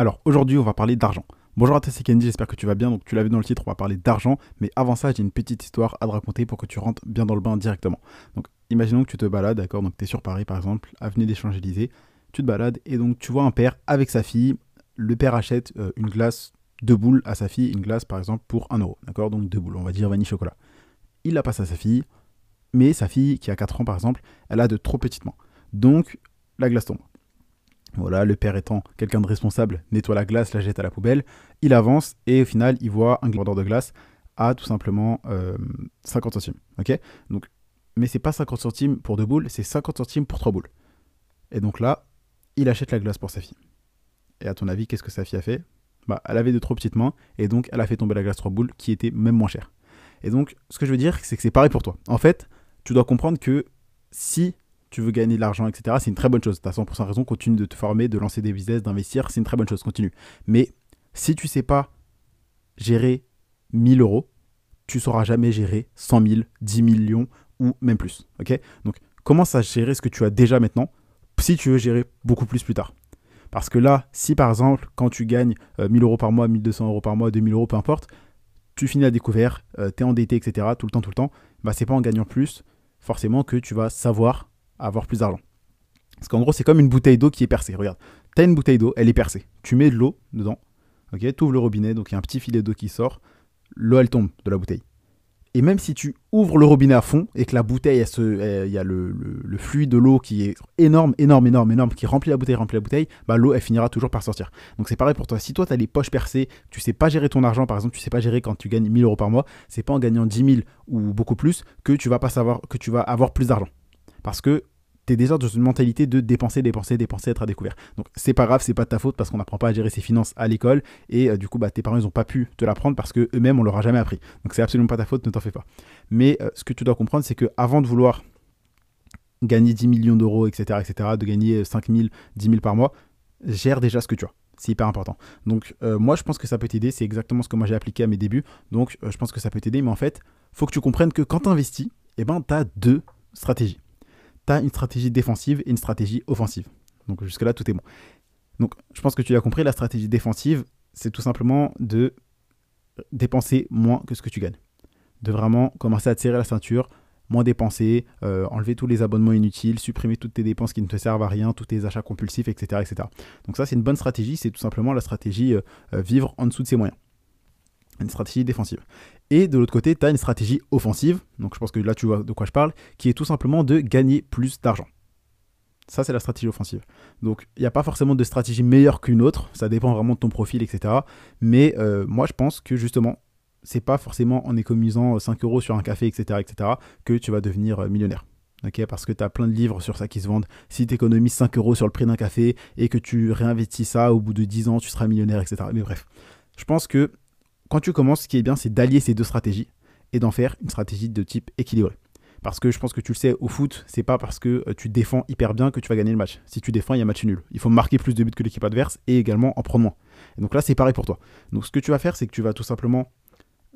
Alors aujourd'hui, on va parler d'argent. Bonjour à toi, c'est Kenji, j'espère que tu vas bien. Donc tu l'as vu dans le titre, on va parler d'argent. Mais avant ça, j'ai une petite histoire à te raconter pour que tu rentres bien dans le bain directement. Donc imaginons que tu te balades, d'accord Donc tu es sur Paris par exemple, avenue des Champs-Élysées. Tu te balades et donc tu vois un père avec sa fille. Le père achète euh, une glace, deux boules à sa fille, une glace par exemple pour 1 euro. D'accord Donc deux boules, on va dire vanille chocolat. Il la passe à sa fille, mais sa fille qui a 4 ans par exemple, elle a de trop petites mains. Donc la glace tombe. Voilà, le père étant quelqu'un de responsable, nettoie la glace, la jette à la poubelle. Il avance et au final, il voit un vendeur de glace à tout simplement 50 euh, centimes. Ok? Donc, Mais c'est pas 50 centimes pour deux boules, c'est 50 centimes pour trois boules. Et donc là, il achète la glace pour sa fille. Et à ton avis, qu'est-ce que sa fille a fait? Bah, Elle avait de trop petites mains et donc elle a fait tomber la glace trois boules qui était même moins chère. Et donc, ce que je veux dire, c'est que c'est pareil pour toi. En fait, tu dois comprendre que si tu veux gagner de l'argent, etc., c'est une très bonne chose. Tu as 100% raison, continue de te former, de lancer des business, d'investir, c'est une très bonne chose, continue. Mais si tu sais pas gérer 1000 euros, tu sauras jamais gérer 100 000, 10 millions ou même plus. Ok? Donc commence à gérer ce que tu as déjà maintenant si tu veux gérer beaucoup plus plus tard. Parce que là, si par exemple, quand tu gagnes 1000 euh, euros par mois, 1200 euros par mois, 2000 euros, peu importe, tu finis à découvert, euh, tu es endetté, etc., tout le temps, tout le temps, bah, c'est pas en gagnant plus, forcément, que tu vas savoir avoir plus d'argent. Parce qu'en gros, c'est comme une bouteille d'eau qui est percée. Regarde, tu as une bouteille d'eau, elle est percée. Tu mets de l'eau dedans, ok, tu ouvres le robinet, donc il y a un petit filet d'eau qui sort, l'eau elle tombe de la bouteille. Et même si tu ouvres le robinet à fond et que la bouteille, il y a le, le, fluide de l'eau qui est énorme, énorme, énorme, énorme, qui remplit la bouteille, remplit la bouteille, bah l'eau elle finira toujours par sortir. Donc c'est pareil pour toi. Si toi tu as les poches percées, tu sais pas gérer ton argent, par exemple, tu sais pas gérer quand tu gagnes 1000 euros par mois, c'est pas en gagnant 10 000 ou beaucoup plus que tu vas pas savoir que tu vas avoir plus d'argent. Parce que tu es déjà dans une mentalité de dépenser, dépenser, dépenser, être à découvert. Donc c'est pas grave, c'est pas de ta faute parce qu'on n'apprend pas à gérer ses finances à l'école et euh, du coup bah, tes parents ils ont pas pu te l'apprendre parce que eux-mêmes on leur a jamais appris. Donc c'est absolument pas ta faute, ne t'en fais pas. Mais euh, ce que tu dois comprendre c'est que avant de vouloir gagner 10 millions d'euros, etc., etc., de gagner 5 000, 10 000 par mois, gère déjà ce que tu as. C'est hyper important. Donc euh, moi je pense que ça peut t'aider, c'est exactement ce que moi j'ai appliqué à mes débuts. Donc je pense que ça peut t'aider, mais en fait, faut que tu comprennes que quand tu investis, eh ben, tu as deux stratégies une stratégie défensive et une stratégie offensive. Donc jusque-là, tout est bon. Donc je pense que tu l'as compris, la stratégie défensive, c'est tout simplement de dépenser moins que ce que tu gagnes. De vraiment commencer à te serrer la ceinture, moins dépenser, euh, enlever tous les abonnements inutiles, supprimer toutes tes dépenses qui ne te servent à rien, tous tes achats compulsifs, etc. etc. Donc ça, c'est une bonne stratégie, c'est tout simplement la stratégie euh, euh, vivre en dessous de ses moyens une stratégie défensive. Et de l'autre côté, tu as une stratégie offensive, donc je pense que là tu vois de quoi je parle, qui est tout simplement de gagner plus d'argent. Ça, c'est la stratégie offensive. Donc, il n'y a pas forcément de stratégie meilleure qu'une autre, ça dépend vraiment de ton profil, etc. Mais euh, moi, je pense que justement, c'est pas forcément en économisant 5 euros sur un café, etc., etc., que tu vas devenir euh, millionnaire. parce que tu as plein de livres sur ça qui se vendent. Si tu économises 5 euros sur le prix d'un café et que tu réinvestis ça, au bout de 10 ans, tu seras millionnaire, etc. Mais bref, je pense que quand tu commences, ce qui est bien, c'est d'allier ces deux stratégies et d'en faire une stratégie de type équilibré. Parce que je pense que tu le sais, au foot, c'est pas parce que euh, tu défends hyper bien que tu vas gagner le match. Si tu défends, il y a match nul. Il faut marquer plus de buts que l'équipe adverse et également en prendre moins. Et donc là, c'est pareil pour toi. Donc ce que tu vas faire, c'est que tu vas tout simplement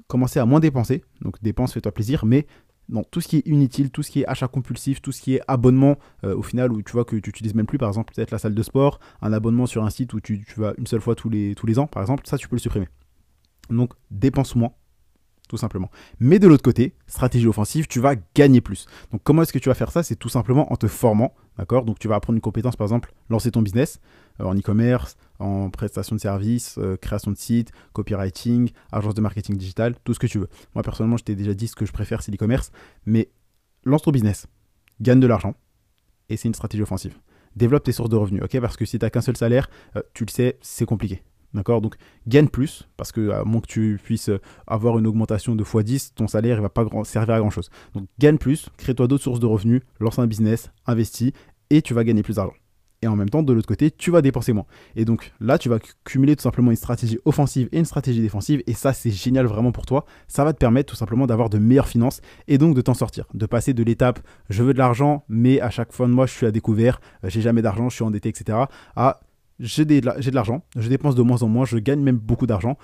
commencer à moins dépenser. Donc dépense, fais-toi plaisir, mais non, tout ce qui est inutile, tout ce qui est achat compulsif, tout ce qui est abonnement, euh, au final, où tu vois que tu n'utilises même plus, par exemple, peut-être la salle de sport, un abonnement sur un site où tu, tu vas une seule fois tous les, tous les ans, par exemple, ça, tu peux le supprimer. Donc dépense moins, tout simplement. Mais de l'autre côté, stratégie offensive, tu vas gagner plus. Donc comment est-ce que tu vas faire ça? C'est tout simplement en te formant, d'accord? Donc tu vas apprendre une compétence, par exemple, lancer ton business euh, en e-commerce, en prestation de services, euh, création de site, copywriting, agence de marketing digital, tout ce que tu veux. Moi personnellement, je t'ai déjà dit ce que je préfère, c'est l'e-commerce, mais lance ton business, gagne de l'argent, et c'est une stratégie offensive. Développe tes sources de revenus, ok? Parce que si tu n'as qu'un seul salaire, euh, tu le sais, c'est compliqué. D'accord? Donc gagne plus, parce que à moins que tu puisses avoir une augmentation de x10, ton salaire ne va pas servir à grand chose. Donc gagne plus, crée-toi d'autres sources de revenus, lance un business, investis, et tu vas gagner plus d'argent. Et en même temps, de l'autre côté, tu vas dépenser moins. Et donc là, tu vas cumuler tout simplement une stratégie offensive et une stratégie défensive. Et ça, c'est génial vraiment pour toi. Ça va te permettre tout simplement d'avoir de meilleures finances et donc de t'en sortir. De passer de l'étape je veux de l'argent, mais à chaque fois de moi, je suis à découvert, j'ai jamais d'argent, je suis endetté, etc. à j'ai de l'argent, je dépense de moins en moins, je gagne même beaucoup d'argent.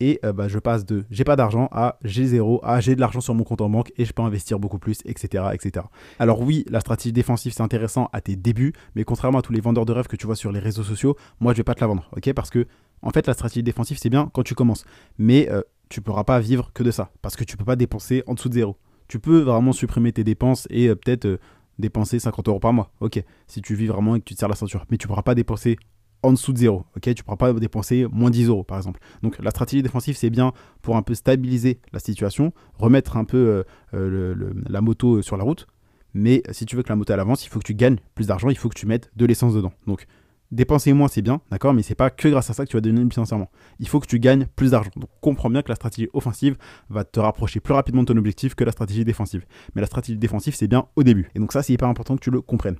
Et euh, bah, je passe de j'ai pas d'argent à j'ai zéro, à j'ai de l'argent sur mon compte en banque et je peux investir beaucoup plus, etc. etc. Alors oui, la stratégie défensive c'est intéressant à tes débuts, mais contrairement à tous les vendeurs de rêves que tu vois sur les réseaux sociaux, moi je vais pas te la vendre, ok? Parce que En fait, la stratégie défensive, c'est bien quand tu commences. Mais euh, tu pourras pas vivre que de ça. Parce que tu peux pas dépenser en dessous de zéro. Tu peux vraiment supprimer tes dépenses et euh, peut-être euh, dépenser 50 euros par mois. Ok, si tu vis vraiment et que tu te la ceinture. Mais tu pourras pas dépenser en dessous de zéro. Ok, tu ne pourras pas dépenser moins 10 euros par exemple. Donc la stratégie défensive, c'est bien pour un peu stabiliser la situation, remettre un peu la moto sur la route. Mais si tu veux que la moto elle avance, il faut que tu gagnes plus d'argent, il faut que tu mettes de l'essence dedans. Donc dépenser moins, c'est bien, d'accord, mais c'est pas que grâce à ça que tu vas devenir financièrement. Il faut que tu gagnes plus d'argent. Donc comprends bien que la stratégie offensive va te rapprocher plus rapidement de ton objectif que la stratégie défensive. Mais la stratégie défensive, c'est bien au début. Et donc ça, c'est hyper important que tu le comprennes.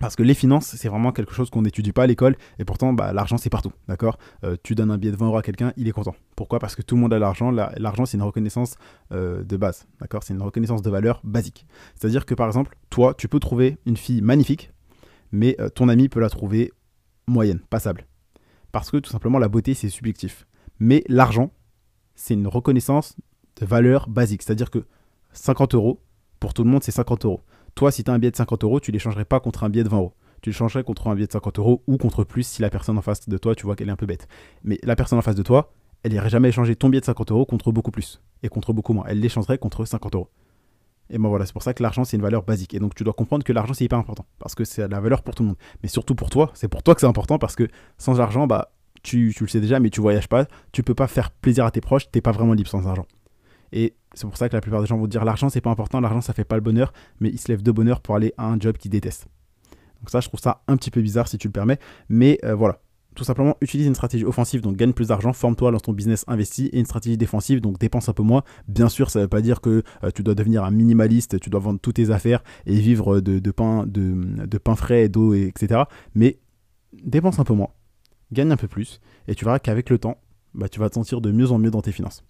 Parce que les finances, c'est vraiment quelque chose qu'on n'étudie pas à l'école, et pourtant, bah, l'argent, c'est partout, d'accord? Euh, Tu donnes un billet de 20 euros à quelqu'un, il est content. Pourquoi? Parce que tout le monde a l'argent. L'argent, c'est une reconnaissance euh, de base, C'est une reconnaissance de valeur basique. C'est-à-dire que, par exemple, toi, tu peux trouver une fille magnifique, mais euh, ton ami peut la trouver moyenne, passable. Parce que tout simplement, la beauté, c'est subjectif. Mais l'argent, c'est une reconnaissance de valeur basique. C'est-à-dire que 50 euros, pour tout le monde, c'est 50 euros. Toi, si tu as un billet de 50 euros, tu ne l'échangerais pas contre un billet de 20 euros. Tu le changerais contre un billet de 50 euros ou contre plus si la personne en face de toi, tu vois qu'elle est un peu bête. Mais la personne en face de toi, elle n'irait jamais échanger ton billet de 50 euros contre beaucoup plus et contre beaucoup moins. Elle l'échangerait contre 50 euros. Et ben voilà, c'est pour ça que l'argent, c'est une valeur basique. Et donc, tu dois comprendre que l'argent, c'est hyper important. Parce que c'est la valeur pour tout le monde. Mais surtout pour toi, c'est pour toi que c'est important parce que sans argent, bah, tu, le sais déjà, mais tu voyages pas. Tu peux pas faire plaisir à tes proches. T'es pas vraiment libre sans argent. Et c'est pour ça que la plupart des gens vont dire l'argent, c'est pas important. L'argent, ça fait pas le bonheur. Mais ils se lèvent de bonheur pour aller à un job qu'ils détestent. Donc, ça, je trouve ça un petit peu bizarre si tu le permets. Mais euh, voilà, tout simplement, utilise une stratégie offensive, donc gagne plus d'argent, forme-toi dans ton business investi, et une stratégie défensive, donc dépense un peu moins. Bien sûr, ça ne veut pas dire que euh, tu dois devenir un minimaliste, tu dois vendre toutes tes affaires et vivre de, pain, de, pain frais, d'eau, etc. Mais dépense un peu moins, gagne un peu plus, et tu verras qu'avec le temps, bah, tu vas te sentir de mieux en mieux dans tes finances.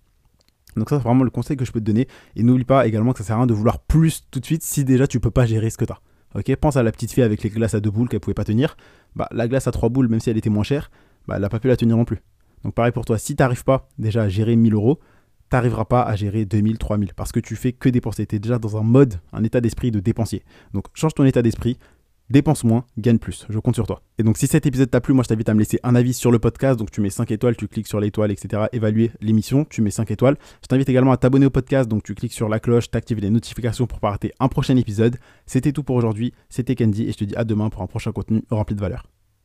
Donc ça, c'est vraiment le conseil que je peux te donner. Et n'oublie pas également que ça sert à rien de vouloir plus tout de suite si déjà tu peux pas gérer ce que tu as. Ok, pense à la petite fille avec les glaces à deux boules qu'elle pouvait pas tenir. Bah, la glace à trois boules, même si elle était moins chère, bah, elle n'a pas pu la tenir non plus. Donc pareil pour toi, si tu n'arrives pas déjà à gérer 1000 euros, tu n'arriveras pas à gérer 2000, 3000 parce que tu fais que dépenser. Tu déjà dans un mode, un état d'esprit de dépensier. Donc change ton état d'esprit, dépense moins, gagne plus. Je compte sur toi. Et donc si cet épisode t'a plu, moi je t'invite à me laisser un avis sur le podcast. Donc tu mets 5 étoiles, tu cliques sur l'étoile, etc. Évaluer l'émission, tu mets 5 étoiles. Je t'invite également à t'abonner au podcast. Donc tu cliques sur la cloche, t'actives les notifications pour pas rater un prochain épisode. C'était tout pour aujourd'hui. C'était Candy et je te dis à demain pour un prochain contenu rempli de valeur.